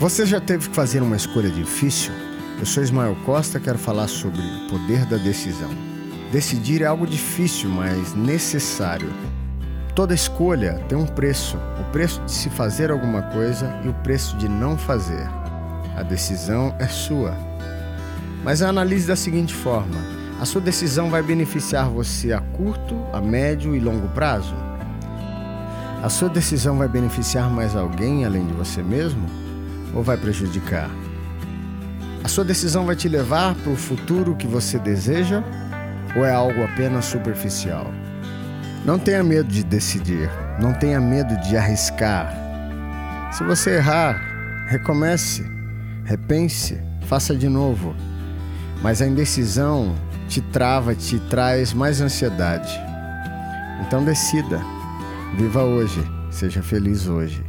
Você já teve que fazer uma escolha difícil? Eu sou Ismael Costa, quero falar sobre o poder da decisão. Decidir é algo difícil, mas necessário. Toda escolha tem um preço: o preço de se fazer alguma coisa e o preço de não fazer. A decisão é sua. Mas analise da seguinte forma: a sua decisão vai beneficiar você a curto, a médio e longo prazo? A sua decisão vai beneficiar mais alguém além de você mesmo? Ou vai prejudicar? A sua decisão vai te levar para o futuro que você deseja ou é algo apenas superficial? Não tenha medo de decidir, não tenha medo de arriscar. Se você errar, recomece, repense, faça de novo. Mas a indecisão te trava, te traz mais ansiedade. Então decida, viva hoje, seja feliz hoje.